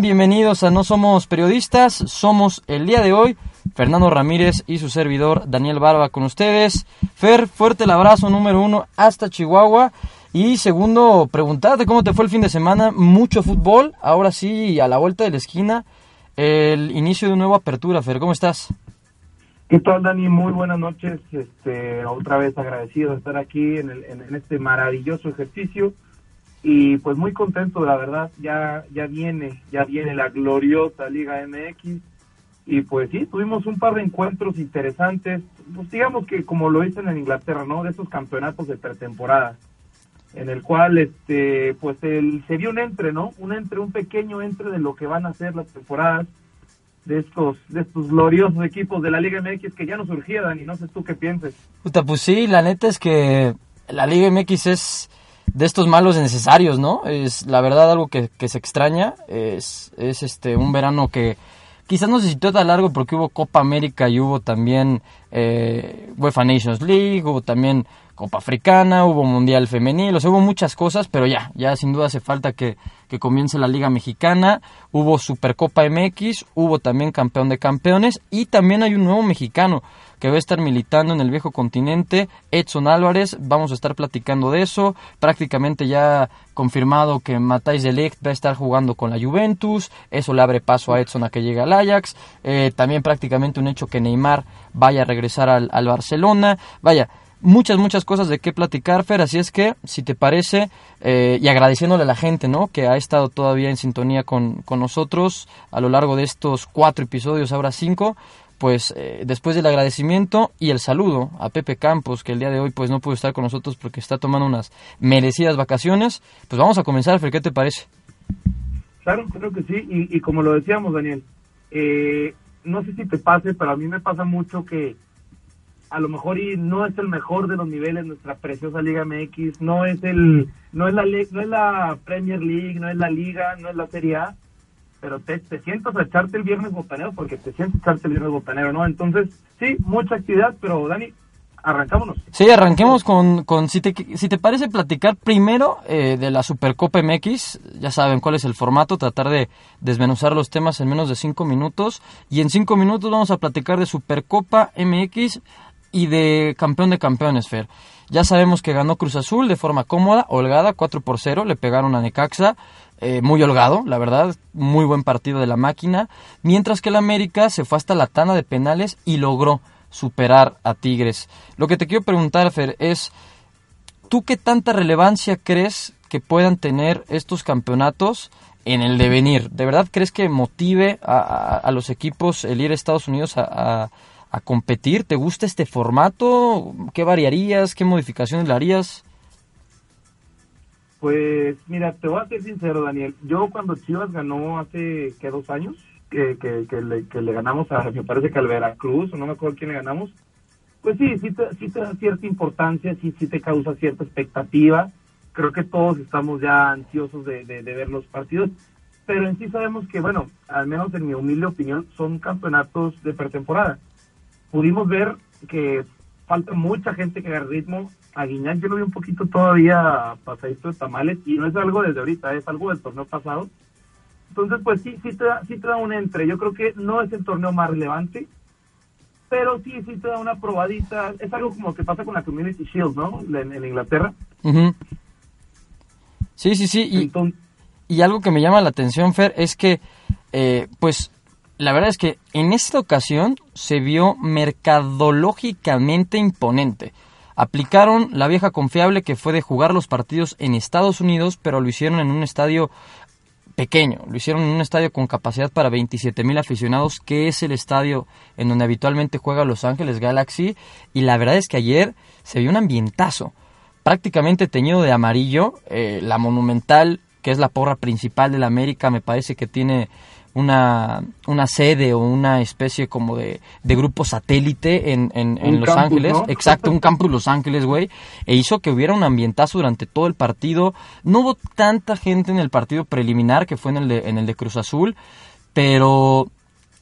Bienvenidos a No Somos Periodistas, somos el día de hoy Fernando Ramírez y su servidor Daniel Barba con ustedes. Fer, fuerte el abrazo número uno hasta Chihuahua. Y segundo, preguntarte cómo te fue el fin de semana. Mucho fútbol, ahora sí, a la vuelta de la esquina, el inicio de una nueva apertura. Fer, ¿cómo estás? ¿Qué tal, Dani? Muy buenas noches. Este, otra vez agradecido de estar aquí en, en este maravilloso ejercicio y pues muy contento, la verdad, ya, ya viene, ya viene la gloriosa Liga MX y pues sí, tuvimos un par de encuentros interesantes, pues digamos que como lo dicen en Inglaterra, ¿no? De esos campeonatos de pretemporada, en el cual este pues el, se dio un entre, ¿no? Un entre, un pequeño entre de lo que van a ser las temporadas de estos de estos gloriosos equipos de la Liga MX que ya no surgía, Dani, no sé tú qué pienses. Puta, pues sí, la neta es que la Liga MX es de estos malos necesarios, ¿no? Es la verdad algo que, se extraña, es, es este un verano que quizás no se sintió tan largo porque hubo Copa América y hubo también eh, UEFA Nations League, hubo también Copa Africana, hubo Mundial Femenil, o sea, hubo muchas cosas, pero ya, ya sin duda hace falta que, que comience la Liga Mexicana, hubo Supercopa MX, hubo también Campeón de Campeones y también hay un nuevo mexicano que va a estar militando en el viejo continente, Edson Álvarez, vamos a estar platicando de eso, prácticamente ya confirmado que Matthijs de Ligt va a estar jugando con la Juventus, eso le abre paso a Edson a que llegue al Ajax, eh, también prácticamente un hecho que Neymar vaya a regresar al, al Barcelona, vaya, muchas, muchas cosas de qué platicar, Fer, así es que, si te parece, eh, y agradeciéndole a la gente, ¿no?, que ha estado todavía en sintonía con, con nosotros a lo largo de estos cuatro episodios, ahora cinco, pues eh, después del agradecimiento y el saludo a Pepe Campos, que el día de hoy pues no pudo estar con nosotros porque está tomando unas merecidas vacaciones, pues vamos a comenzar, Fer, ¿qué te parece? Claro, creo que sí, y, y como lo decíamos, Daniel, eh, no sé si te pase, pero a mí me pasa mucho que a lo mejor y no es el mejor de los niveles nuestra preciosa Liga MX, no es el no es la no es la Premier League, no es la Liga, no es la Serie A, pero te, te sientas a echarte el viernes botanero porque te sientes a echarte el viernes botanero, ¿no? Entonces, sí, mucha actividad, pero Dani, arrancámonos. Sí, arranquemos con, con si, te, si te parece platicar primero eh, de la Supercopa MX, ya saben cuál es el formato, tratar de desmenuzar los temas en menos de cinco minutos, y en cinco minutos vamos a platicar de Supercopa MX y de campeón de campeones, Fer. Ya sabemos que ganó Cruz Azul de forma cómoda, holgada, 4 por 0, le pegaron a Necaxa, eh, muy holgado, la verdad, muy buen partido de la máquina, mientras que el América se fue hasta la tana de penales y logró superar a Tigres. Lo que te quiero preguntar, Fer, es, ¿tú qué tanta relevancia crees que puedan tener estos campeonatos en el devenir? ¿De verdad crees que motive a, los equipos el ir a Estados Unidos a competir? ¿Te gusta este formato? ¿Qué variarías? ¿Qué modificaciones le harías? Pues mira, te voy a ser sincero, Daniel. Yo cuando Chivas ganó hace, ¿qué? Dos años, que, que, le, que le ganamos a, me parece que al Veracruz, o no me acuerdo quién le ganamos, pues sí, sí te, sí te da cierta importancia, sí, sí te causa cierta expectativa. Creo que todos estamos ya ansiosos de, de ver los partidos, pero en sí sabemos que, bueno, al menos en mi humilde opinión, son campeonatos de pretemporada pudimos ver que falta mucha gente que haga ritmo. A Guiñán yo lo vi un poquito todavía pasadito de tamales y no es algo desde ahorita, es algo del torneo pasado. Entonces, pues sí, sí te, da, sí te da un entre. Yo creo que no es el torneo más relevante, pero sí, sí te da una probadita. Es algo como que pasa con la Community Shield, ¿no? En, Inglaterra. Sí, sí, sí. Y, y algo que me llama la atención, Fer, es que, eh, pues, la verdad es que en esta ocasión se vio mercadológicamente imponente. Aplicaron la vieja confiable que fue de jugar los partidos en Estados Unidos, pero lo hicieron en un estadio pequeño, lo hicieron en un estadio con capacidad para 27 mil aficionados, que es el estadio en donde habitualmente juega Los Ángeles Galaxy, y la verdad es que ayer se vio un ambientazo, prácticamente teñido de amarillo, eh, la monumental, que es la porra principal de la América, me parece que tiene una, una sede o una especie como de, de grupo satélite en, en, Los Ángeles. Exacto, un campus en Los Ángeles, güey. E hizo que hubiera un ambientazo durante todo el partido. No hubo tanta gente en el partido preliminar que fue en el de, en el de Cruz Azul, pero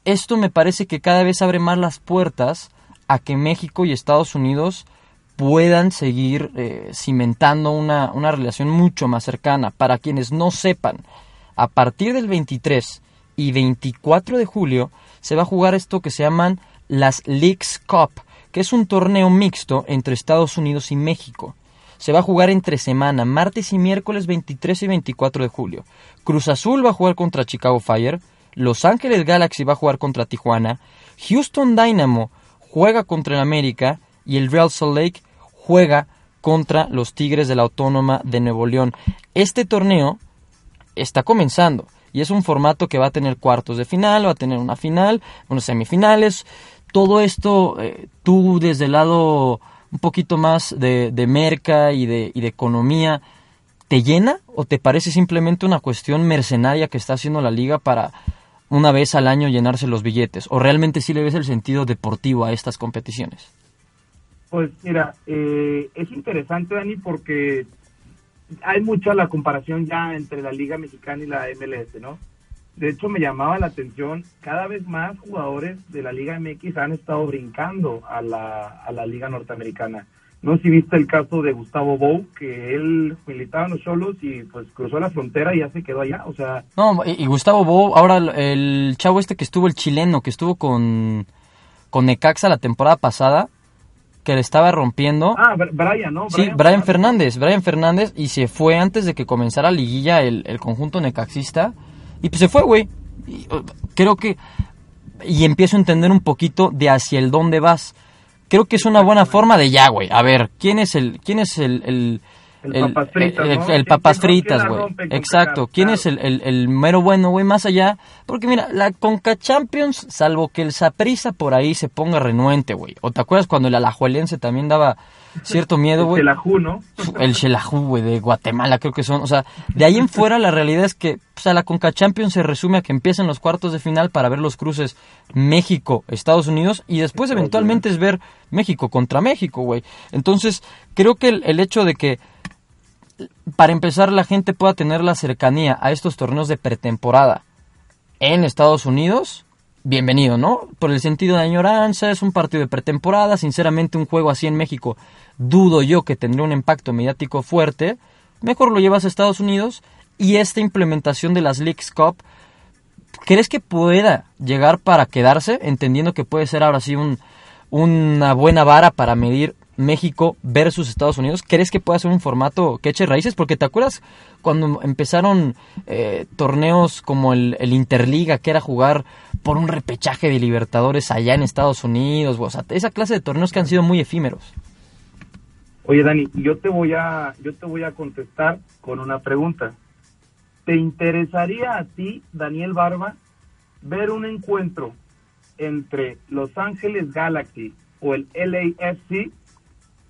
esto me parece que cada vez abre más las puertas a que México y Estados Unidos puedan seguir eh, cimentando una, una relación mucho más cercana. Para quienes no sepan, a partir del 23 y 24 de julio se va a jugar esto que se llaman las Leagues Cup, que es un torneo mixto entre Estados Unidos y México. Se va a jugar entre semana, martes y miércoles 23 y 24 de julio. Cruz Azul va a jugar contra Chicago Fire, Los Ángeles Galaxy va a jugar contra Tijuana, Houston Dynamo juega contra el América y el Real Salt Lake juega contra los Tigres de la Autónoma de Nuevo León. Este torneo está comenzando y es un formato que va a tener cuartos de final, va a tener una final, unos semifinales. Todo esto, eh, tú desde el lado un poquito más de, de merca y de, y de economía, ¿te llena o te parece simplemente una cuestión mercenaria que está haciendo la liga para una vez al año llenarse los billetes? ¿O realmente sí le ves el sentido deportivo a estas competiciones? Pues mira, eh, es interesante, Dani, porque hay mucha la comparación ya entre la Liga Mexicana y la MLS, ¿no? De hecho, me llamaba la atención, cada vez más jugadores de la Liga MX han estado brincando a la, a la Liga Norteamericana. No sé si viste el caso de Gustavo Bou, que él militaba en los Cholos y pues cruzó la frontera y ya se quedó allá, o sea... No, y, Gustavo Bou, ahora el chavo este que estuvo, el chileno, que estuvo con, con Necaxa la temporada pasada, que le estaba rompiendo. Ah, Br- Brian, ¿no? Sí, Brian Fernández, Brian Fernández, y se fue antes de que comenzara liguilla el, el conjunto necaxista, y pues se fue, güey. Creo que, y empiezo a entender un poquito de hacia el dónde vas. Creo que es una buena forma de ya, güey. A ver, ¿quién es el, quién es el, el, El papas fritas, el- ¿no? el ¿Quién- papas fritas, güey? Exacto. ¿Quién Claro. es el, el, el mero bueno, güey? Más allá. Porque mira, la Conca Champions, salvo que el Saprisa por ahí se ponga renuente, güey. ¿O te acuerdas cuando el Alajuelense también daba cierto miedo, güey? El Xelajú, ¿no? el Xelajú, güey, de Guatemala, creo que son. O sea, de ahí en fuera la realidad es que o sea, la Conca Champions se resume a que empiecen los cuartos de final para ver los cruces México, Estados Unidos y después eventualmente es ver México contra México, güey. Entonces, creo que el, el hecho de que para empezar la gente pueda tener la cercanía a estos torneos de pretemporada en Estados Unidos, bienvenido, ¿no? Por el sentido de añoranza, es un partido de pretemporada, sinceramente un juego así en México dudo yo que tendría un impacto mediático fuerte, mejor lo llevas a Estados Unidos y esta implementación de las Leagues Cup, ¿crees que pueda llegar para quedarse? Entendiendo que puede ser ahora sí un, una buena vara para medir México versus Estados Unidos. ¿Crees que pueda ser un formato que eche raíces? Porque te acuerdas cuando empezaron eh, torneos como el, el Interliga, que era jugar por un repechaje de Libertadores allá en Estados Unidos, o sea, esa clase de torneos que han sido muy efímeros. Oye, Dani, yo te voy a, yo te voy a contestar con una pregunta. ¿Te interesaría a ti, Daniel Barba, ver un encuentro entre Los Ángeles Galaxy o el LAFC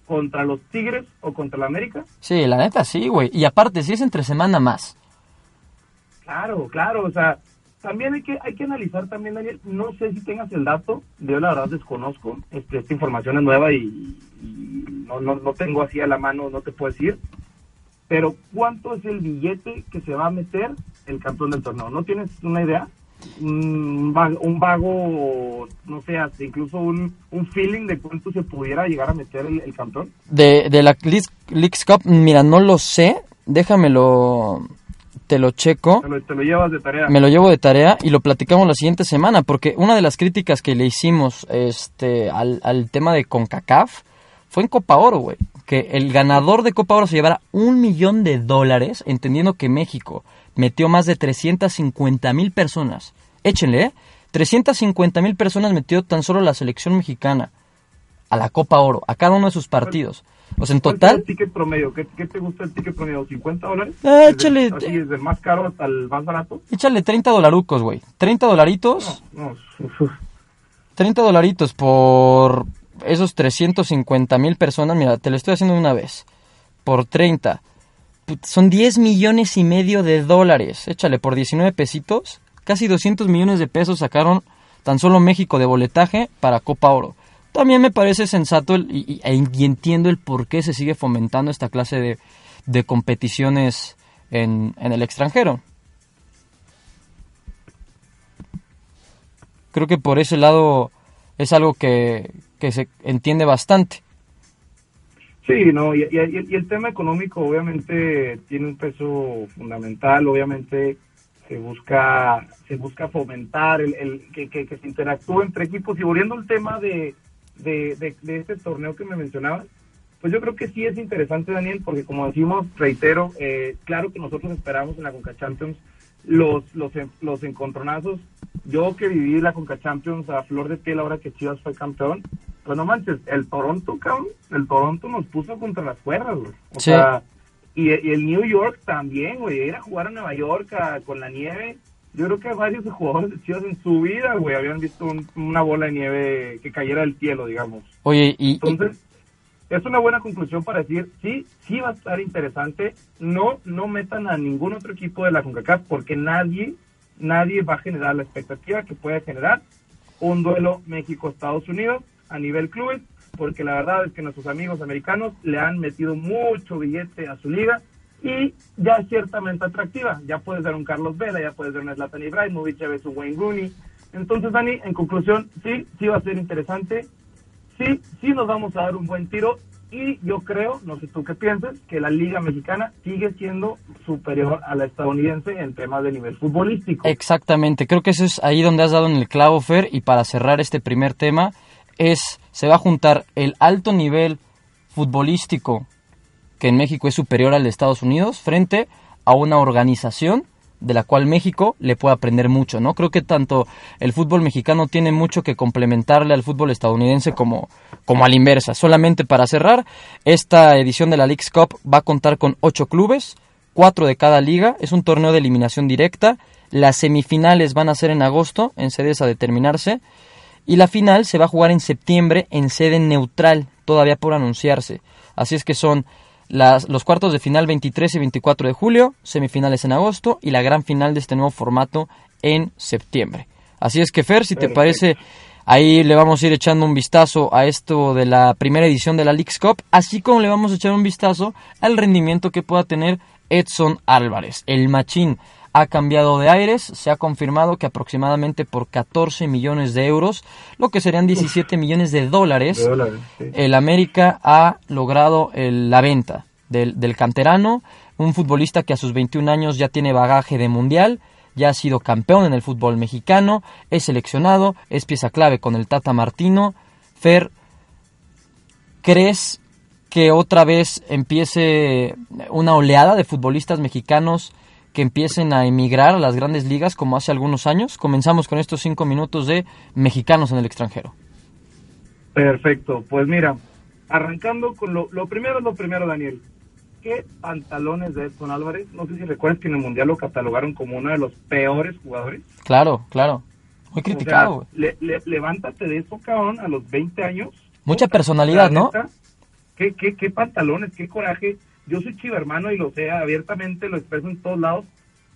contra los Tigres o contra la América? Sí, la neta sí, güey. Y aparte, si es entre semana más. Claro, claro, o sea, también hay que hay que analizar también, Daniel, no sé si tengas el dato, yo la verdad desconozco, este, esta información es nueva y, y no, no, no tengo así a la mano, no te puedo decir, pero ¿cuánto es el billete que se va a meter el campeón del torneo? ¿No tienes una idea? Un vago, un vago no sé, hasta incluso un, un feeling de cuánto se pudiera llegar a meter el, el campeón. De, de la Leagues Cup, mira, no lo sé. Déjamelo, te lo checo. Te lo, te lo llevas de tarea. Me lo llevo de tarea y lo platicamos la siguiente semana, porque una de las críticas que le hicimos este, al, al tema de CONCACAF fue en Copa Oro, güey. Que el ganador de Copa Oro se llevara un millón de dólares, entendiendo que México metió más de 350 mil personas. Échenle, ¿eh? 350 mil personas metió tan solo la selección mexicana a la Copa Oro, a cada uno de sus partidos. O sea, en ¿Cuál es total, el ticket promedio? ¿Qué, qué te gusta el ticket promedio? ¿50 dólares? Ah, Desde- échale. Así, desde el más caro hasta el más barato. échale 30 dolarucos, güey. 30 dolaritos. No, uf. 30 dolaritos por esos 350 mil personas, mira, te lo estoy haciendo una vez. Por 30. Put- Son 10 millones y medio de dólares. Échale por 19 pesitos. Casi 200 millones de pesos sacaron tan solo México de boletaje para Copa Oro. También me parece sensato y- e- y entiendo el por qué se sigue fomentando esta clase de, de competiciones en, en el extranjero. Creo que por ese lado es algo que, que se entiende bastante. Sí, no, y, y- el tema económico obviamente tiene un peso fundamental, obviamente se busca se busca fomentar el, el que, que, se interactúe entre equipos y volviendo al tema de, de, de, este torneo que me mencionabas pues yo creo que sí es interesante Daniel porque como decimos reitero eh, claro que nosotros esperamos en la Conca Champions los los los encontronazos yo que viví la Conca Champions a flor de piel ahora que Chivas fue campeón pues no manches el Toronto cabrón el Toronto nos puso contra las cuerdas güey. o sea y, el New York también, güey, ir a jugar a Nueva York con la nieve. Yo creo que varios jugadores de Chivas en su vida, güey, habían visto una bola de nieve que cayera del cielo, digamos. Oye, y... Entonces, es una buena conclusión para decir, sí, sí va a estar interesante. No, no metan a ningún otro equipo de la CONCACAF porque nadie, nadie va a generar la expectativa que puede generar un duelo México-Estados Unidos a nivel clubes porque la verdad es que nuestros amigos americanos le han metido mucho billete a su liga y ya es ciertamente atractiva. Ya puedes ver un Carlos Vela, ya puedes ver un Zlatan Ibrahimovic, ya ves un Wayne Rooney. Entonces, Dani, en conclusión, sí, sí va a ser interesante. Sí, sí nos vamos a dar un buen tiro y yo creo, no sé tú qué piensas, que la liga mexicana sigue siendo superior a la estadounidense en temas de nivel futbolístico. Exactamente, creo que eso es ahí donde has dado en el clavo, Fer, y para cerrar este primer tema, es, se va a juntar el alto nivel futbolístico que en México es superior al de Estados Unidos frente a una organización de la cual México le puede aprender mucho, ¿no? Creo que tanto el fútbol mexicano tiene mucho que complementarle al fútbol estadounidense como, como a la inversa. Solamente para cerrar, esta edición de la League's Cup va a contar con ocho clubes, cuatro de cada liga, es un torneo de eliminación directa, las semifinales van a ser en agosto, en sedes a determinarse, y la final se va a jugar en septiembre en sede neutral, todavía por anunciarse. Así es que son las, los cuartos de final 23 y 24 de julio, semifinales en agosto y la gran final de este nuevo formato en septiembre. Así es que Fer, si te parece, ahí le vamos a ir echando un vistazo a esto de la primera edición de la League's Cup, así como le vamos a echar un vistazo al rendimiento que pueda tener Edson Álvarez, el machín ha cambiado de aires, se ha confirmado que aproximadamente por 14 millones de euros, lo que serían 17 millones de dólares, el América ha logrado la venta del, del canterano, un futbolista que a sus 21 años ya tiene bagaje de mundial, ya ha sido campeón en el fútbol mexicano, es seleccionado, es pieza clave con el Tata Martino. Fer, ¿crees que otra vez empiece una oleada de futbolistas mexicanos que empiecen a emigrar a las grandes ligas como hace algunos años. Comenzamos con estos cinco minutos de mexicanos en el extranjero. Perfecto, pues mira, arrancando con lo, lo primero, lo primero, Daniel. ¿Qué pantalones de Edson Álvarez? No sé si recuerdas que en el Mundial lo catalogaron como uno de los peores jugadores. Claro, claro. Muy criticado. levántate de eso, cabrón, a los 20 años. Mucha personalidad, ¿no? ¿Qué, qué, qué pantalones, qué coraje yo soy chiva hermano y lo sé abiertamente, lo expreso en todos lados,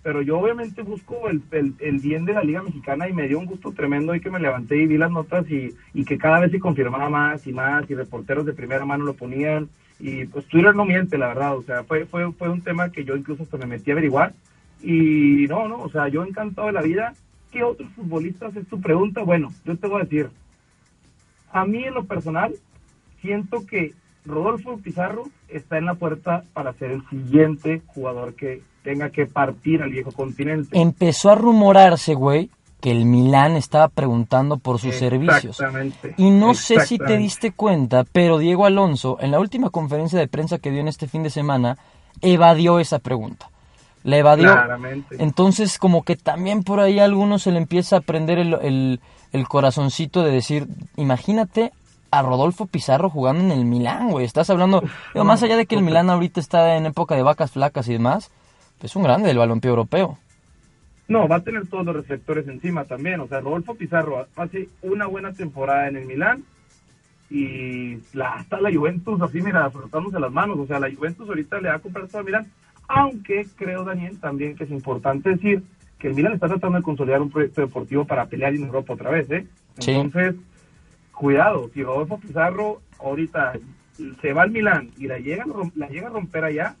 pero yo obviamente busco el, el, bien de la Liga Mexicana y me dio un gusto tremendo ahí que me levanté y vi las notas y, y que cada vez se confirmaba más y más y reporteros de primera mano lo ponían y pues Twitter no miente, la verdad, o sea, fue, fue, fue un tema que yo incluso hasta me metí a averiguar y no, no, o sea, yo encantado de la vida. ¿Qué otros futbolistas es tu pregunta? Bueno, yo te voy a decir, a mí en lo personal, siento que Rodolfo Pizarro está en la puerta para ser el siguiente jugador que tenga que partir al viejo continente. Empezó a rumorarse, güey, que el Milán estaba preguntando por sus servicios. Y no sé si te diste cuenta, pero Diego Alonso, en la última conferencia de prensa que dio en este fin de semana, evadió esa pregunta. La evadió. Entonces, como que también por ahí a algunos se le empieza a prender el, el, el corazoncito de decir, imagínate a Rodolfo Pizarro jugando en el Milán, güey. Estás hablando, más allá de que el Milán ahorita está en época de vacas flacas y demás, es un grande del balompié europeo. No, va a tener todos los receptores encima también. O sea, Rodolfo Pizarro hace una buena temporada en el Milán y la, hasta la Juventus, así mira, frotándose las manos. O sea, la Juventus ahorita le va a comprar todo al Milán. Aunque creo, Daniel, también que es importante decir que el Milán está tratando de consolidar un proyecto deportivo para pelear en Europa otra vez, ¿eh? Entonces, cuidado, si Rodolfo Pizarro ahorita se va al Milán y la llega, la llega a romper allá,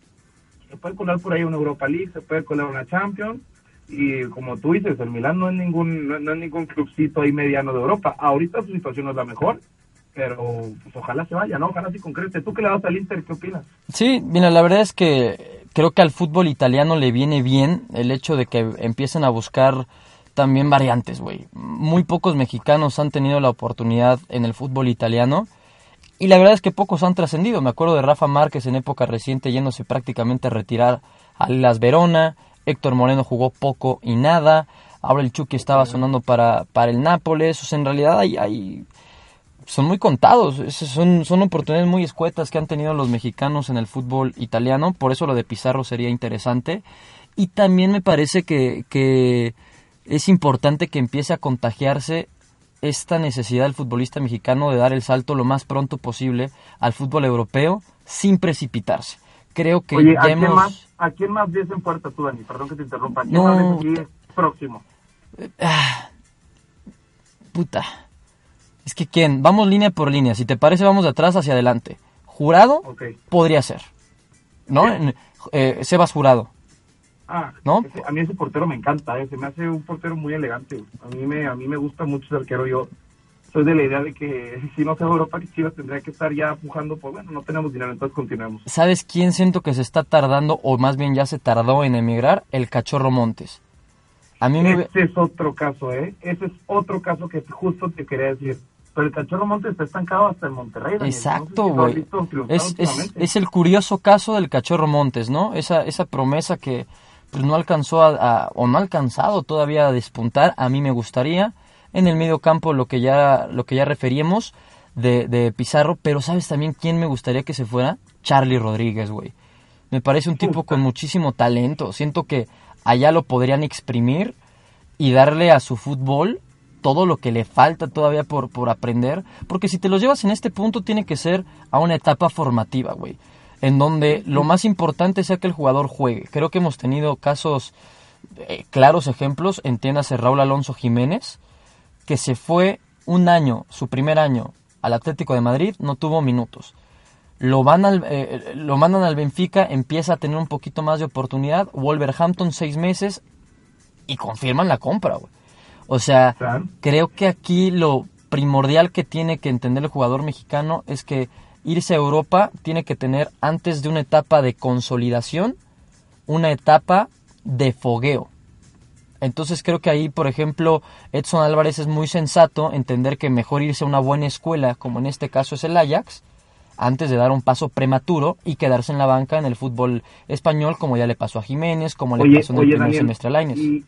se puede colar por ahí una Europa League, se puede colar una Champions, y como tú dices, el Milán no es ningún, no, es ningún clubcito ahí mediano de Europa. Ahorita su situación no es la mejor, pero pues ojalá se vaya, ¿no? Ojalá se concrete. ¿Tú qué le das al Inter? ¿Qué opinas? Sí, mira, la verdad es que creo que al fútbol italiano le viene bien el hecho de que empiecen a buscar también variantes, güey. Muy pocos mexicanos han tenido la oportunidad en el fútbol italiano y la verdad es que pocos han trascendido. Me acuerdo de Rafa Márquez en época reciente yéndose prácticamente a retirar a Las Verona. Héctor Moreno jugó poco y nada. Ahora el Chucky estaba sonando para, para el Nápoles. O sea, en realidad hay, hay son muy contados. Son, son oportunidades muy escuetas que han tenido los mexicanos en el fútbol italiano. Por eso lo de Pizarro sería interesante. Y también me parece que, que es importante que empiece a contagiarse esta necesidad del futbolista mexicano de dar el salto lo más pronto posible al fútbol europeo sin precipitarse. Creo que Oye, ¿a, quién más, ¿a quién más ves en puerta tú, Dani? Perdón que te interrumpa. ¿A quién no, más ves próximo? Ah, puta. Es que quién, vamos línea por línea. Si te parece, vamos de atrás hacia adelante. Jurado podría ser. ¿No? Eh, Sebas Jurado. Ah, ¿no? a mí ese portero me encanta, ¿eh? se me hace un portero muy elegante. A mí me, a mí me gusta mucho ese arquero. Yo soy de la idea de que si no se va a Europa, Chivas tendría que estar ya pujando por, bueno, no tenemos dinero, entonces continuemos. ¿Sabes quién siento que se está tardando, o más bien ya se tardó en emigrar? El Cachorro Montes. A mí me... Ese es otro caso, ¿eh? Ese es otro caso que justo te quería decir. Pero el Cachorro Montes está estancado hasta el Monterrey. Exacto, güey. es, es, es, el curioso caso del Cachorro Montes, ¿no? Esa, esa promesa que pues no alcanzó a, o no ha alcanzado todavía a despuntar. A mí me gustaría en el medio campo lo que ya lo que ya referíamos de, de Pizarro, pero sabes también quién me gustaría que se fuera, Charlie Rodríguez, güey. Me parece un tipo con muchísimo talento. Siento que allá lo podrían exprimir y darle a su fútbol todo lo que le falta todavía por, por aprender. Porque si te lo llevas en este punto, tiene que ser a una etapa formativa, güey en donde lo más importante sea que el jugador juegue. Creo que hemos tenido casos, eh, claros ejemplos, entiéndase Raúl Alonso Jiménez, que se fue un año, su primer año, al Atlético de Madrid, no tuvo minutos. Lo, van al, eh, lo mandan al Benfica, empieza a tener un poquito más de oportunidad, Wolverhampton seis meses y confirman la compra. O sea, creo que aquí lo primordial que tiene que entender el jugador mexicano es que irse a Europa tiene que tener antes de una etapa de consolidación, una etapa de fogueo. Entonces creo que ahí, por ejemplo, Edson Álvarez es muy sensato entender que mejor irse a una buena escuela, como en este caso es el Ajax, antes de dar un paso prematuro y quedarse en la banca en el fútbol español, como ya le pasó a Jiménez, como le pasó en el primer semestre a Lainez. Y,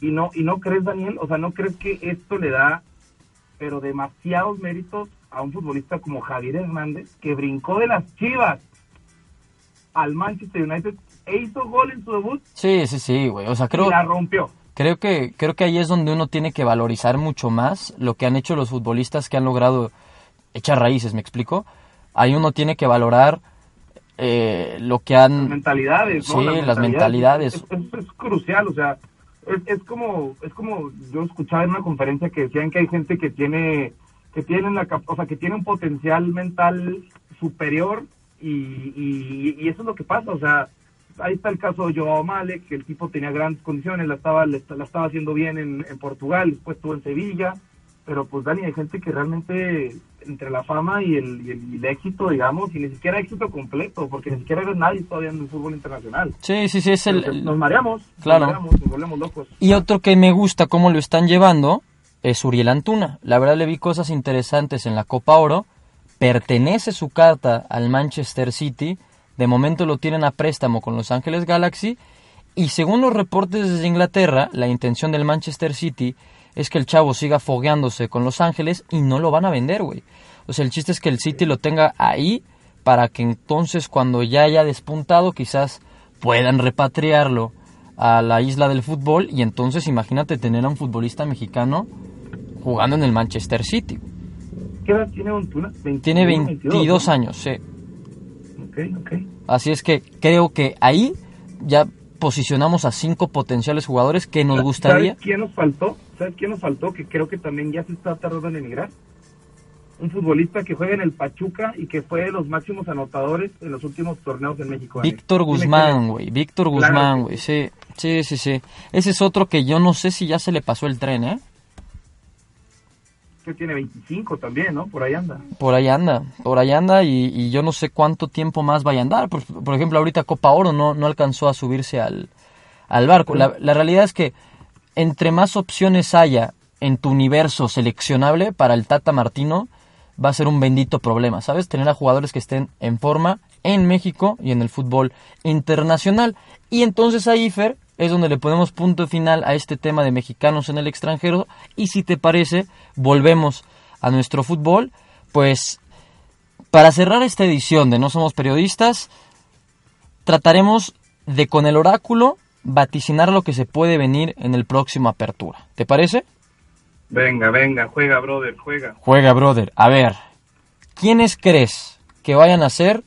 y, no, ¿Y no crees, Daniel? O sea, ¿no crees que esto le da, pero demasiados méritos a un futbolista como Javier Hernández, que brincó de las chivas al Manchester United e hizo gol en su debut. Sí, sí, sí, güey. O sea, creo. Y la rompió. Creo que, creo que ahí es donde uno tiene que valorizar mucho más lo que han hecho los futbolistas que han logrado echar raíces, ¿me explico? Ahí uno tiene que valorar eh, lo que han... Las mentalidades, ¿no? Sí, las mentalidades. Es, es, crucial, o sea, es, es, como, es como yo escuchaba en una conferencia que decían que hay gente que tiene que tienen la o sea, que tiene un potencial mental superior y, y, eso es lo que pasa, o sea, ahí está el caso de Joao Malek, que el tipo tenía grandes condiciones, la estaba, la estaba haciendo bien en, en, Portugal, después estuvo en Sevilla, pero pues Dani, hay gente que realmente entre la fama y el, y el, éxito, digamos, y ni siquiera éxito completo, porque ni siquiera eres nadie todavía en el fútbol internacional. Sí, sí, sí, es el... Nos mareamos, claro. nos, mareamos, nos volvemos locos. Y otro que me gusta cómo lo están llevando es Uriel Antuna. La verdad le vi cosas interesantes en la Copa Oro. Pertenece su carta al Manchester City. De momento lo tienen a préstamo con Los Ángeles Galaxy. Y según los reportes desde Inglaterra, la intención del Manchester City es que el chavo siga fogueándose con Los Ángeles y no lo van a vender, güey. O sea, el chiste es que el City lo tenga ahí para que entonces cuando ya haya despuntado quizás puedan repatriarlo a la isla del fútbol y entonces imagínate tener a un futbolista mexicano jugando en el Manchester City. ¿Qué edad tiene Antuna? tiene 22, años, sí. Ok, ok. Así es que creo que ahí ya posicionamos a cinco potenciales jugadores que nos gustaría. ¿Sabes quién nos faltó? ¿Sabes quién nos faltó? Que creo que también ya se está tardando en emigrar. Un futbolista que juega en el Pachuca y que fue de los máximos anotadores en los últimos torneos en México. Víctor Guzmán, güey. Víctor Guzmán, güey. Sí, sí, sí, sí. Ese es otro que yo no sé si ya se le pasó el tren, ¿eh? Que tiene 25 también, ¿no? Por ahí anda. Por ahí anda, por ahí anda y, yo no sé cuánto tiempo más vaya a andar. Por, por, ejemplo, ahorita Copa Oro no, no alcanzó a subirse al, al barco. La, la realidad es que entre más opciones haya en tu universo seleccionable para el Tata Martino, va a ser un bendito problema, ¿sabes? Tener a jugadores que estén en forma en México y en el fútbol internacional. Y entonces ahí, Fer, es donde le ponemos punto final a este tema de mexicanos en el extranjero. Y si te parece, volvemos a nuestro fútbol. Pues para cerrar esta edición de No Somos Periodistas, trataremos de con el oráculo vaticinar lo que se puede venir en el próximo apertura. ¿Te parece? Venga, venga, juega, brother, juega. Juega, brother. A ver, ¿quiénes crees que vayan a ser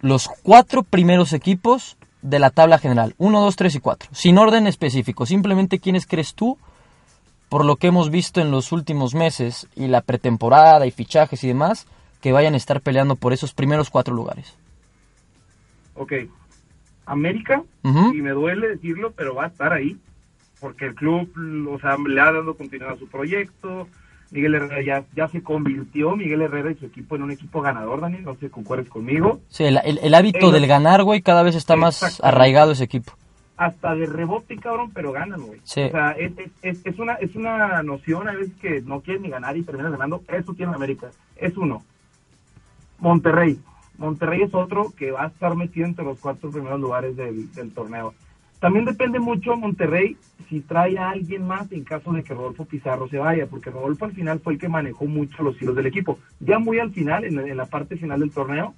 los cuatro primeros equipos de la tabla general? Uno, dos, tres y cuatro. Sin orden específico. Simplemente quiénes crees tú, por lo que hemos visto en los últimos meses y la pretemporada y fichajes y demás, que vayan a estar peleando por esos primeros cuatro lugares. Ok. América, y me duele decirlo, pero va a estar ahí porque el club, o sea, le ha dado continuidad a su proyecto. Miguel Herrera ya, ya se convirtió, Miguel Herrera y su equipo, en un equipo ganador, Daniel, no sé si concuerdes conmigo. Sí, el, hábito del ganar, güey, cada vez está más arraigado ese equipo. Hasta de rebote, cabrón, pero ganan, güey. Sí. O sea, es, es, es, una, es una noción a veces que no quieren ni ganar y terminan ganando. Eso tiene América. Es uno. Monterrey. Monterrey es otro que va a estar metido entre los cuatro primeros lugares del, del torneo. También depende mucho Monterrey si trae a alguien más en caso de que Rodolfo Pizarro se vaya, porque Rodolfo al final fue el que manejó mucho los hilos del equipo. Ya muy al final, en, la parte final del torneo,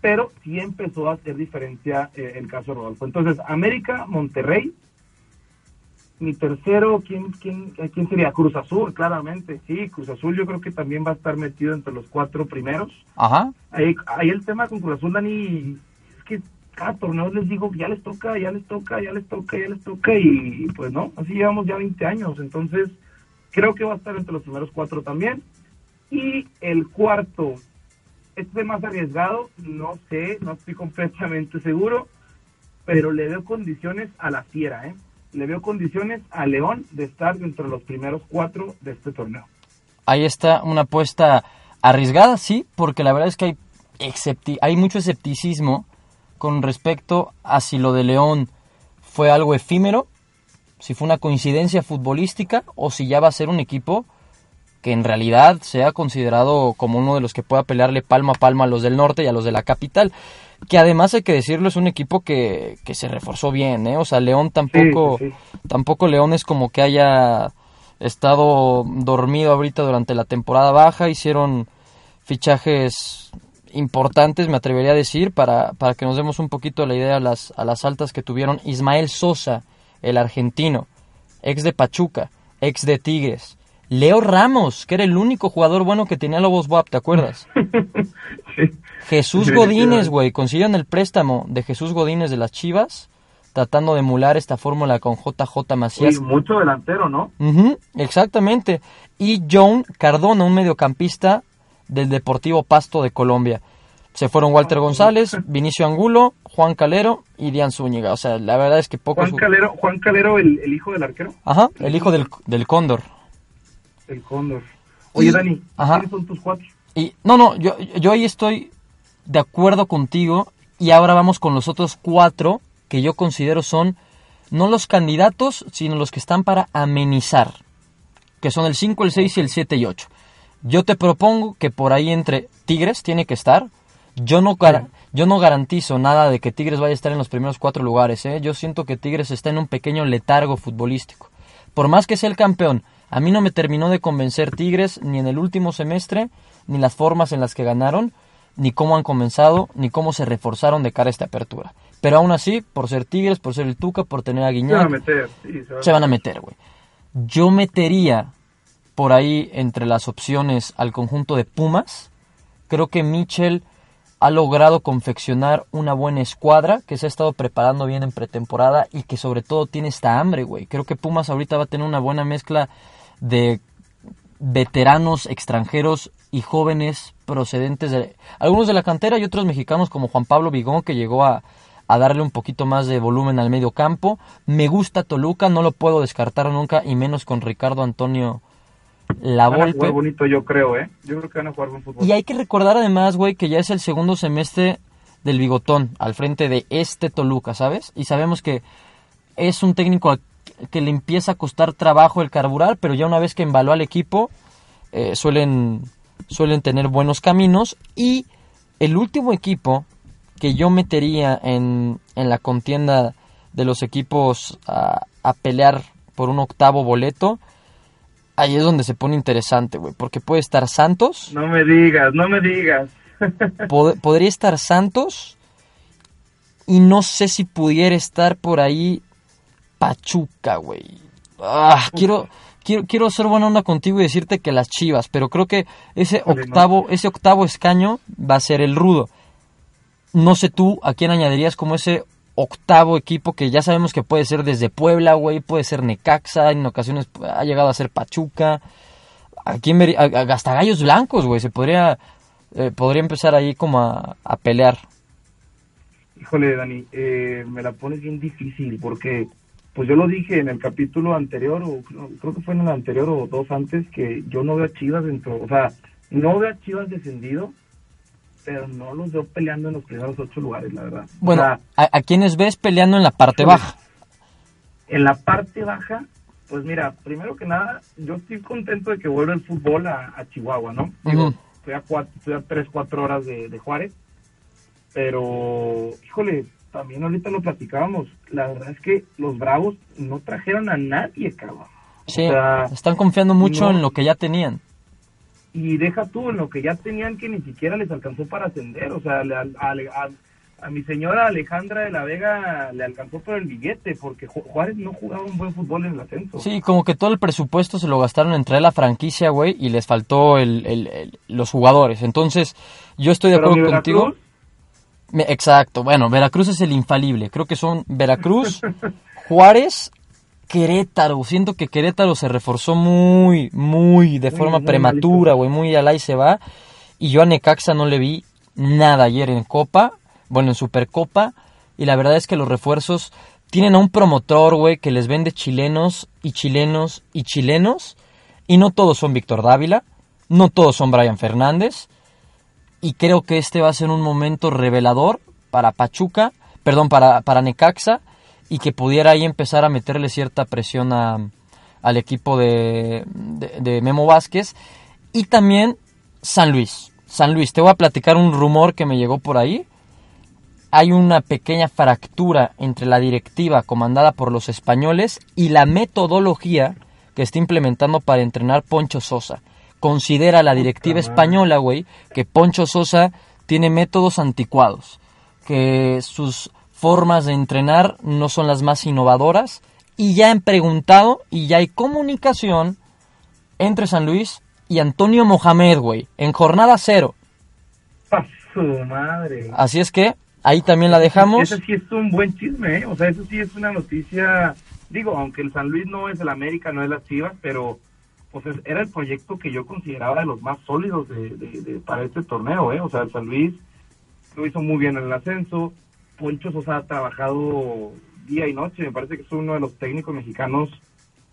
pero sí empezó a hacer diferencia eh, el caso de Rodolfo. Entonces, América, Monterrey. Mi tercero, ¿quién, quién, ¿quién sería? Cruz Azul, claramente. Sí, Cruz Azul yo creo que también va a estar metido entre los cuatro primeros. Ajá. Ahí, ahí el tema con Cruz Azul, Dani, es que cada torneo les digo, ya les toca, ya les toca, ya les toca, ya les toca, y pues no, así llevamos ya 20 años, entonces creo que va a estar entre los primeros cuatro también. Y el cuarto, este más arriesgado, no sé, no estoy completamente seguro, pero le veo condiciones a la fiera, ¿eh? Le veo condiciones a León de estar entre los primeros cuatro de este torneo. Ahí está una apuesta arriesgada, sí, porque la verdad es que hay, hay mucho escepticismo con respecto a si lo de León fue algo efímero, si fue una coincidencia futbolística o si ya va a ser un equipo que en realidad sea considerado como uno de los que pueda pelearle palma a palma a los del norte y a los de la capital. Que además hay que decirlo, es un equipo que, que se reforzó bien, ¿eh? O sea, León tampoco, tampoco León es como que haya estado dormido ahorita durante la temporada baja, hicieron fichajes importantes, me atrevería a decir, para, para que nos demos un poquito la idea a las, a las altas que tuvieron Ismael Sosa, el argentino, ex de Pachuca, ex de Tigres. Leo Ramos, que era el único jugador bueno que tenía Lobos WAP, ¿te acuerdas? Jesús Godínez, güey, consiguieron el préstamo de Jesús Godínez de las Chivas, tratando de emular esta fórmula con JJ Macías. mucho delantero, ¿no? exactamente. Y John Cardona, un mediocampista del Deportivo Pasto de Colombia. Se fueron Walter González, Vinicio Angulo, Juan Calero y Dian Zúñiga. O sea, la verdad es que poco... Juan Calero, Juan Calero el, hijo del arquero. Ajá, el hijo del, del Cóndor. El Cóndor. Oye, Dani, ¿quiénes son tus cuatro? Y, no, no, yo, yo ahí estoy de acuerdo contigo y ahora vamos con los otros cuatro que yo considero son no los candidatos, sino los que están para amenizar, que son el 5, el 6 y el 7 y 8. Yo te propongo que por ahí entre Tigres tiene que estar. Yo no, yo no garantizo nada de que Tigres vaya a estar en los primeros cuatro lugares. ¿eh? Yo siento que Tigres está en un pequeño letargo futbolístico. Por más que sea el campeón, a mí no me terminó de convencer Tigres ni en el último semestre, ni las formas en las que ganaron, ni cómo han comenzado, ni cómo se reforzaron de cara a esta apertura. Pero aún así, por ser Tigres, por ser el Tuca, por tener a Guiñac, se van a meter, se van a meter, güey. Yo metería por ahí entre las opciones al conjunto de Pumas. Creo que Mitchell ha logrado confeccionar una buena escuadra que se ha estado preparando bien en pretemporada y que sobre todo tiene esta hambre, güey. Creo que Pumas ahorita va a tener una buena mezcla de veteranos extranjeros y jóvenes procedentes de algunos de la cantera y otros mexicanos como Juan Pablo Vigón que llegó a, a darle un poquito más de volumen al medio campo. Me gusta Toluca, no lo puedo descartar nunca y menos con Ricardo Antonio la Van a Volpe. jugar bonito, yo creo, ¿eh? Yo creo que van a jugar buen fútbol. Y hay que recordar además, güey, que ya es el segundo semestre del bigotón al frente de este Toluca, ¿sabes? Y sabemos que es un técnico que le empieza a costar trabajo el carburar, pero ya una vez que embaló al equipo, eh, suelen, suelen tener buenos caminos. Y el último equipo que yo metería en, en la contienda de los equipos a, a pelear por un octavo boleto, ahí es donde se pone interesante, güey, porque puede estar Santos. No me digas, no me digas. Pod- podría estar Santos y no sé si pudiera estar por ahí Pachuca, güey. Ah, quiero, quiero, quiero ser buena onda contigo y decirte que las Chivas, pero creo que ese octavo, ese octavo escaño va a ser el rudo. No sé tú a quién añadirías como ese octavo equipo que ya sabemos que puede ser desde Puebla, güey, puede ser Necaxa, en ocasiones ha llegado a ser Pachuca. ¿A quién vería? A- a- Hasta Gallos Blancos, güey, se podría, eh, podría empezar ahí como a, pelear. Híjole, Dani, eh, me la pones bien difícil porque, pues yo lo dije en el capítulo anterior, o creo que fue en el anterior o dos antes, que yo no veo a Chivas dentro, o sea, no veo a Chivas descendido, pero no los veo peleando en los primeros ocho lugares, la verdad. O Bueno, sea, ¿a, a quiénes ves peleando en la parte baja? en la parte baja, pues mira, primero que nada, yo estoy contento de que vuelva el fútbol a, a Chihuahua, ¿no? Digo, Ujú. estoy a, cuatro, estoy a tres, cuatro horas de, de Juárez, pero, híjole, también ahorita lo platicábamos, la verdad es que los Bravos no trajeron a nadie, cabrón. Sí, O sea, están confiando mucho no. en lo que ya tenían. Y deja tú en lo que ya tenían que ni siquiera les alcanzó para ascender, o sea, le- a, a- a mi señora Alejandra de la Vega le alcanzó por el billete, porque Ju- Juárez no jugaba un buen fútbol en el ascenso. Sí, como que todo el presupuesto se lo gastaron en traer la franquicia, güey, y les faltó el, el- el- los jugadores. Entonces, yo estoy de Pero acuerdo contigo. Exacto, bueno, Veracruz es el infalible. Creo que son Veracruz, Juárez, Querétaro. Siento que Querétaro se reforzó muy, muy de forma muy prematura, güey, muy al ahí se va. Y yo a Necaxa no le vi nada ayer en Copa, bueno, en Supercopa. Y la verdad es que los refuerzos tienen a un promotor, güey, que les vende chilenos y chilenos y chilenos. Y no todos son Víctor Dávila, no todos son Brian Fernández y creo que este va a ser un momento revelador para Pachuca, perdón, para, para Necaxa, y que pudiera ahí empezar a meterle cierta presión a, al equipo de, de, de Memo Vázquez. Y también San Luis. San Luis, te voy a platicar un rumor que me llegó por ahí. Hay una pequeña fractura entre la directiva comandada por los españoles y la metodología que está implementando para entrenar Poncho Sosa. Considera la directiva española, güey, que Poncho Sosa tiene métodos anticuados, que sus formas de entrenar no son las más innovadoras y ya han preguntado y ya hay comunicación entre San Luis y Antonio Mohamed, güey, en jornada cero. ¡A su madre! Así es que ahí también la dejamos. Ese sí es un buen chisme, ¿eh? O sea, eso sí es una noticia. Digo, aunque el San Luis no es el América, no es las Chivas, pero pues es- era el proyecto que yo consideraba de los más sólidos de, de- de- para este torneo, ¿eh? O sea, el San Luis lo hizo muy bien en el ascenso. Poncho Sosa ha trabajado día y noche. Me parece que es uno de los técnicos mexicanos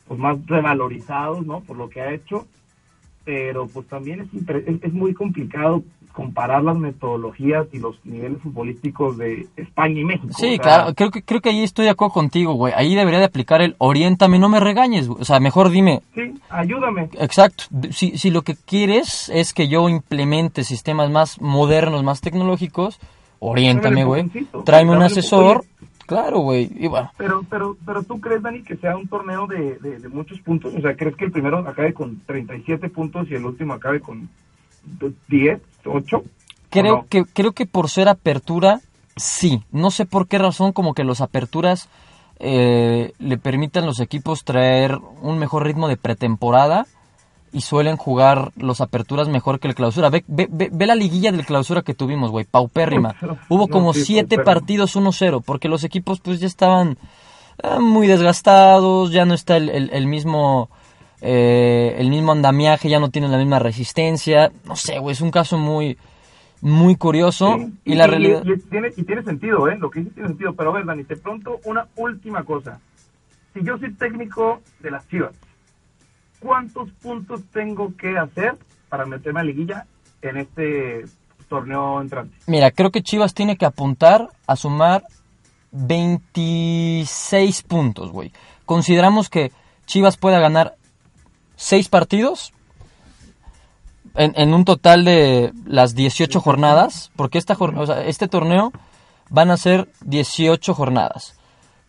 pues más revalorizados, ¿no? Por lo que ha hecho. Pero pues también es, es muy complicado comparar las metodologías y los niveles futbolísticos de España y México. Sí, O sea, claro, creo que, creo que ahí estoy de acuerdo contigo, güey. Ahí debería de aplicar el oriéntame, no me regañes, güey. O sea, mejor dime, Sí, ayúdame. exacto, si, si lo que quieres es que yo implemente sistemas más modernos, más tecnológicos, oriéntame, güey. Tráeme un asesor, claro, güey. Y bueno, Pero, pero, pero tú crees, Dani, que sea un torneo de, de, de muchos puntos? O sea, ¿crees que el primero acabe con 37 puntos y el último acabe con 10, 8? Creo no? que creo que por ser apertura, sí. No sé por qué razón, como que los aperturas eh, le permiten a los equipos traer un mejor ritmo de pretemporada y suelen jugar los aperturas mejor que el clausura. Ve, ve, ve, ve la liguilla del clausura que tuvimos, güey, paupérrima. Hubo No, como sí, siete paupérrima. partidos 1-0, porque los equipos pues ya estaban eh, muy desgastados, ya no está el, el- el mismo... eh, el mismo andamiaje ya no tiene la misma resistencia no sé güey es un caso muy muy curioso Sí, y la realidad y tiene, y tiene sentido, ¿eh? Lo que dice tiene sentido. Pero a ver, Dani, te pronto una última cosa. Si yo soy técnico de las Chivas ¿cuántos puntos tengo que hacer para meterme a liguilla en este torneo entrante? Mira, creo que Chivas tiene que apuntar a sumar 26 puntos, güey. Consideramos que Chivas pueda ganar 6 partidos en, en, un total de las 18 jornadas, porque esta, o sea, este torneo van a ser 18 jornadas.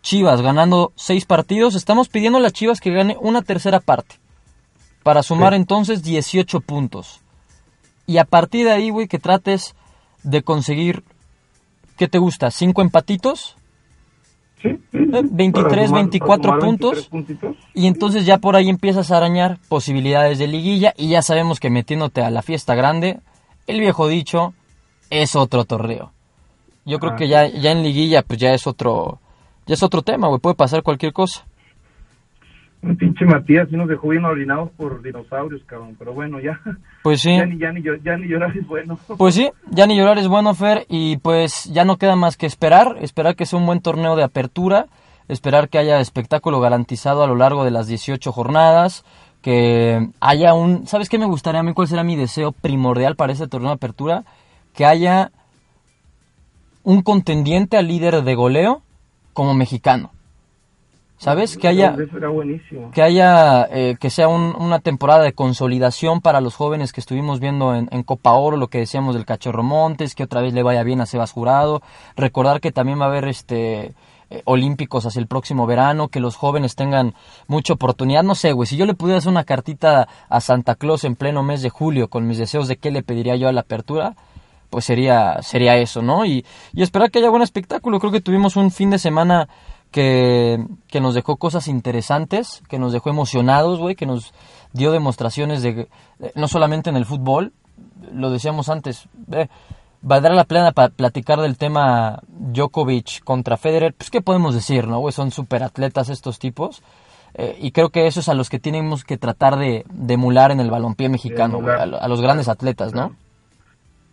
Chivas ganando 6 partidos, estamos pidiendo a las Chivas que gane una tercera parte, para sumar sí. entonces 18 puntos. Y a partir de ahí, güey, que trates de conseguir, ¿qué te gusta? ¿Cinco empatitos? Sí, 23, sumar, 24 puntos. Y entonces ya por ahí empiezas a arañar posibilidades de liguilla. Y ya sabemos que metiéndote a la fiesta grande, el viejo dicho, es otro torneo. Yo creo que ya, ya en liguilla, pues ya es otro, ya es otro tema, güey. Puede pasar cualquier cosa. Un pinche Matías sí nos dejó bien orinados por dinosaurios, cabrón. Pero bueno, ya. Pues sí. Ya ni, ya, ni, ya ni llorar es bueno. Pues sí, ya ni llorar es bueno, Fer. Y pues ya no queda más que esperar. Esperar que sea un buen torneo de apertura. Esperar que haya espectáculo garantizado a lo largo de las 18 jornadas. Que haya un... ¿Sabes qué me gustaría a mí? ¿Cuál será mi deseo primordial para este torneo de apertura? Que haya un contendiente al líder de goleo como mexicano. ¿Sabes? Que haya, que haya, eh, que sea un, una temporada de consolidación para los jóvenes que estuvimos viendo en, en, Copa Oro, lo que decíamos del Cachorro Montes, que otra vez le vaya bien a Sebas Jurado. Recordar que también va a haber este eh, olímpicos hacia el próximo verano, que los jóvenes tengan mucha oportunidad. No sé, güey, si yo le pudiera hacer una cartita a Santa Claus en pleno mes de julio con mis deseos de qué le pediría yo a la apertura, pues sería, sería eso, ¿no? Y, y esperar que haya buen espectáculo. Creo que tuvimos un fin de semana que, que, nos dejó cosas interesantes, que nos dejó emocionados, güey, que nos dio demostraciones de, no solamente en el fútbol, lo decíamos antes, eh, valdrá la pena para platicar del tema Djokovic contra Federer, pues qué podemos decir, ¿no, güey? Son superatletas estos tipos. Eh, y creo que eso es a los que tenemos que tratar de, de emular en el balompié mexicano, güey, a, a, los grandes atletas, ¿no?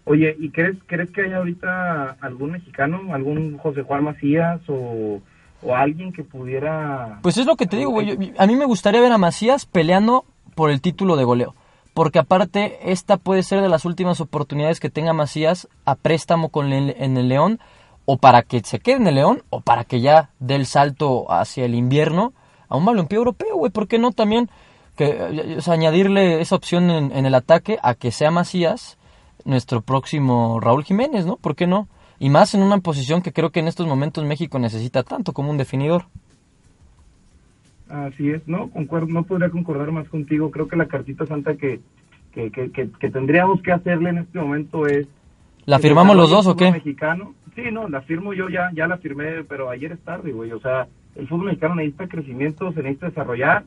Oye, ¿y crees, crees que hay ahorita algún mexicano, algún José Juan Macías o o alguien que pudiera... Pues es lo que te digo, güey. A mí me gustaría ver a Macías peleando por el título de goleo. Porque aparte, esta puede ser de las últimas oportunidades que tenga Macías a préstamo con el, en el León, o para que se quede en el León, o para que ya dé el salto hacia el invierno a un balompié europeo, güey. ¿Por qué no también que, o sea, añadirle esa opción en, en el ataque a que sea Macías nuestro próximo Raúl Jiménez, ¿no? ¿Por qué no? Y más en una posición que creo que en estos momentos México necesita tanto como un definidor. Así es, no, concuerdo, no podría concordar más contigo. Creo que la cartita santa que, que, que, que, tendríamos que hacerle en este momento es... ¿La firmamos los dos o qué? Mexicano. Sí, no, la firmo yo ya, ya la firmé, pero ayer es tarde, güey. O sea, el fútbol mexicano necesita crecimiento, se necesita desarrollar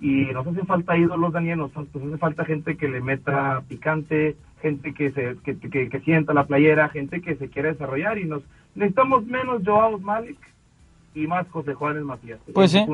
y nos hace falta ídolos, Daniel, nos, nos hace falta gente que le meta picante, gente que se que, que, que, sienta la playera, gente que se quiere desarrollar y nos necesitamos menos Joao Malik y más José Juárez Matías. Pues sí.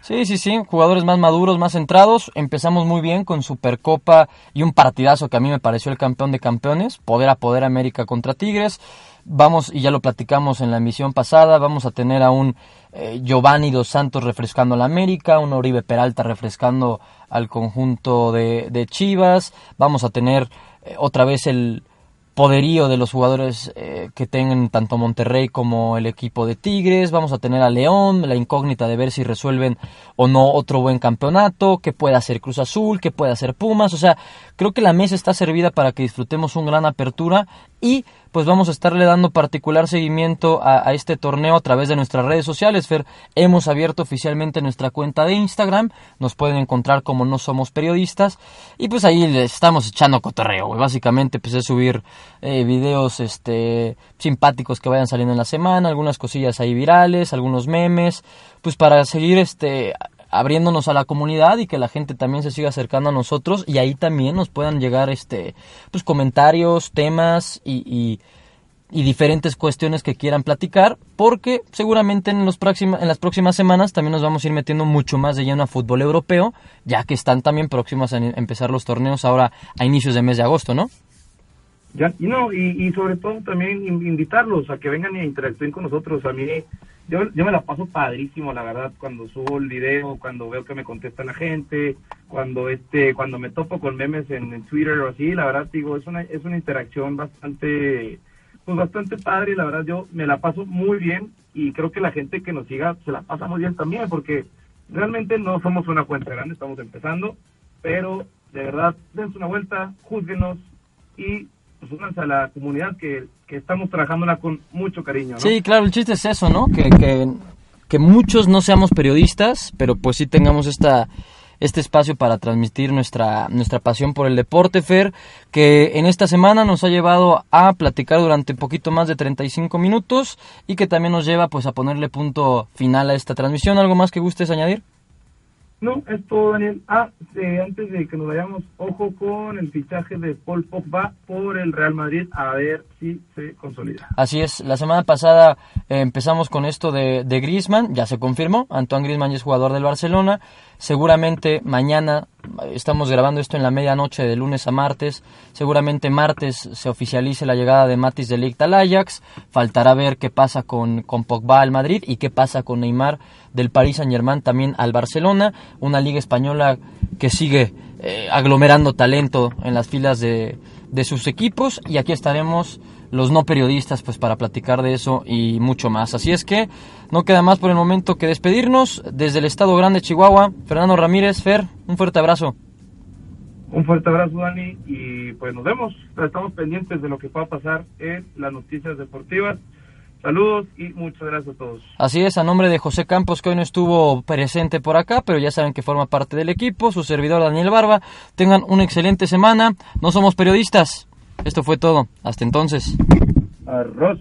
sí, sí, sí, jugadores más maduros, más centrados. Empezamos muy bien con Supercopa y un partidazo que a mí me pareció el campeón de campeones, poder a poder América contra Tigres. Vamos, y ya lo platicamos en la emisión pasada, vamos a tener a un eh, Giovanni Dos Santos refrescando a la América, un Oribe Peralta refrescando al conjunto de, de Chivas, vamos a tener eh, otra vez el poderío de los jugadores eh, que tengan tanto Monterrey como el equipo de Tigres. Vamos a tener a León, la incógnita de ver si resuelven o no otro buen campeonato, que pueda hacer Cruz Azul, que pueda hacer Pumas. O sea, creo que la mesa está servida para que disfrutemos una gran apertura y pues vamos a estarle dando particular seguimiento a, este torneo a través de nuestras redes sociales. Fer, hemos abierto oficialmente nuestra cuenta de Instagram, nos pueden encontrar como no somos periodistas y pues ahí les estamos echando cotorreo. Básicamente pues es subir eh, videos este simpáticos que vayan saliendo en la semana, algunas cosillas ahí virales, algunos memes, pues para seguir este abriéndonos a la comunidad y que la gente también se siga acercando a nosotros y ahí también nos puedan llegar este pues comentarios, temas y, y, diferentes cuestiones que quieran platicar porque seguramente en, los próxima, en las próximas semanas también nos vamos a ir metiendo mucho más de lleno a fútbol europeo ya que están también próximos a empezar los torneos ahora a inicios de mes de agosto, ¿no? Ya, y no, y, y sobre todo también invitarlos a que vengan y interactúen con nosotros. A mí yo, yo me la paso padrísimo, la verdad, cuando subo el video, cuando veo que me contesta la gente, cuando este, cuando me topo con memes en, Twitter o así, la verdad digo, es una, es una interacción bastante, pues bastante padre, la verdad yo me la paso muy bien y creo que la gente que nos siga se la pasa muy bien también, porque realmente no somos una cuenta grande, estamos empezando, pero de verdad, dense una vuelta, júzguenos y pues a la comunidad que, estamos trabajándola con mucho cariño. Sí, claro, el chiste es eso, ¿no? Que, que, muchos no seamos periodistas, pero pues sí tengamos esta este espacio para transmitir nuestra, nuestra pasión por el deporte, Fer, que en esta semana nos ha llevado a platicar durante poquito más de 35 minutos y que también nos lleva pues a ponerle punto final a esta transmisión. ¿Algo más que gustes añadir? No, es todo, Daniel. Ah, eh, antes de que nos vayamos, ojo con el fichaje de Paul Pogba por el Real Madrid, a ver si se consolida. Así es, la semana pasada eh, empezamos con esto de, de Griezmann, ya se confirmó, Antoine Griezmann es jugador del Barcelona, seguramente mañana, estamos grabando esto en la medianoche de lunes a martes, seguramente martes se oficialice la llegada de Matis de Ligt al Ajax, faltará ver qué pasa con, con Pogba al Madrid y qué pasa con Neymar del Paris Saint Germain también al Barcelona, una liga española que sigue eh, aglomerando talento en las filas de, de sus equipos. Y aquí estaremos los no periodistas pues para platicar de eso y mucho más. Así es que no queda más por el momento que despedirnos desde el Estado Grande Chihuahua. Fernando Ramírez, Fer, un fuerte abrazo. Un fuerte abrazo Dani y pues nos vemos. Estamos pendientes de lo que va a pasar en las noticias deportivas. Saludos y muchas gracias a todos. Así es, a nombre de José Campos, que hoy no estuvo presente por acá, pero ya saben que forma parte del equipo, su servidor Daniel Barba. Tengan una excelente semana. No somos periodistas. Esto fue todo. Hasta entonces. Arroz.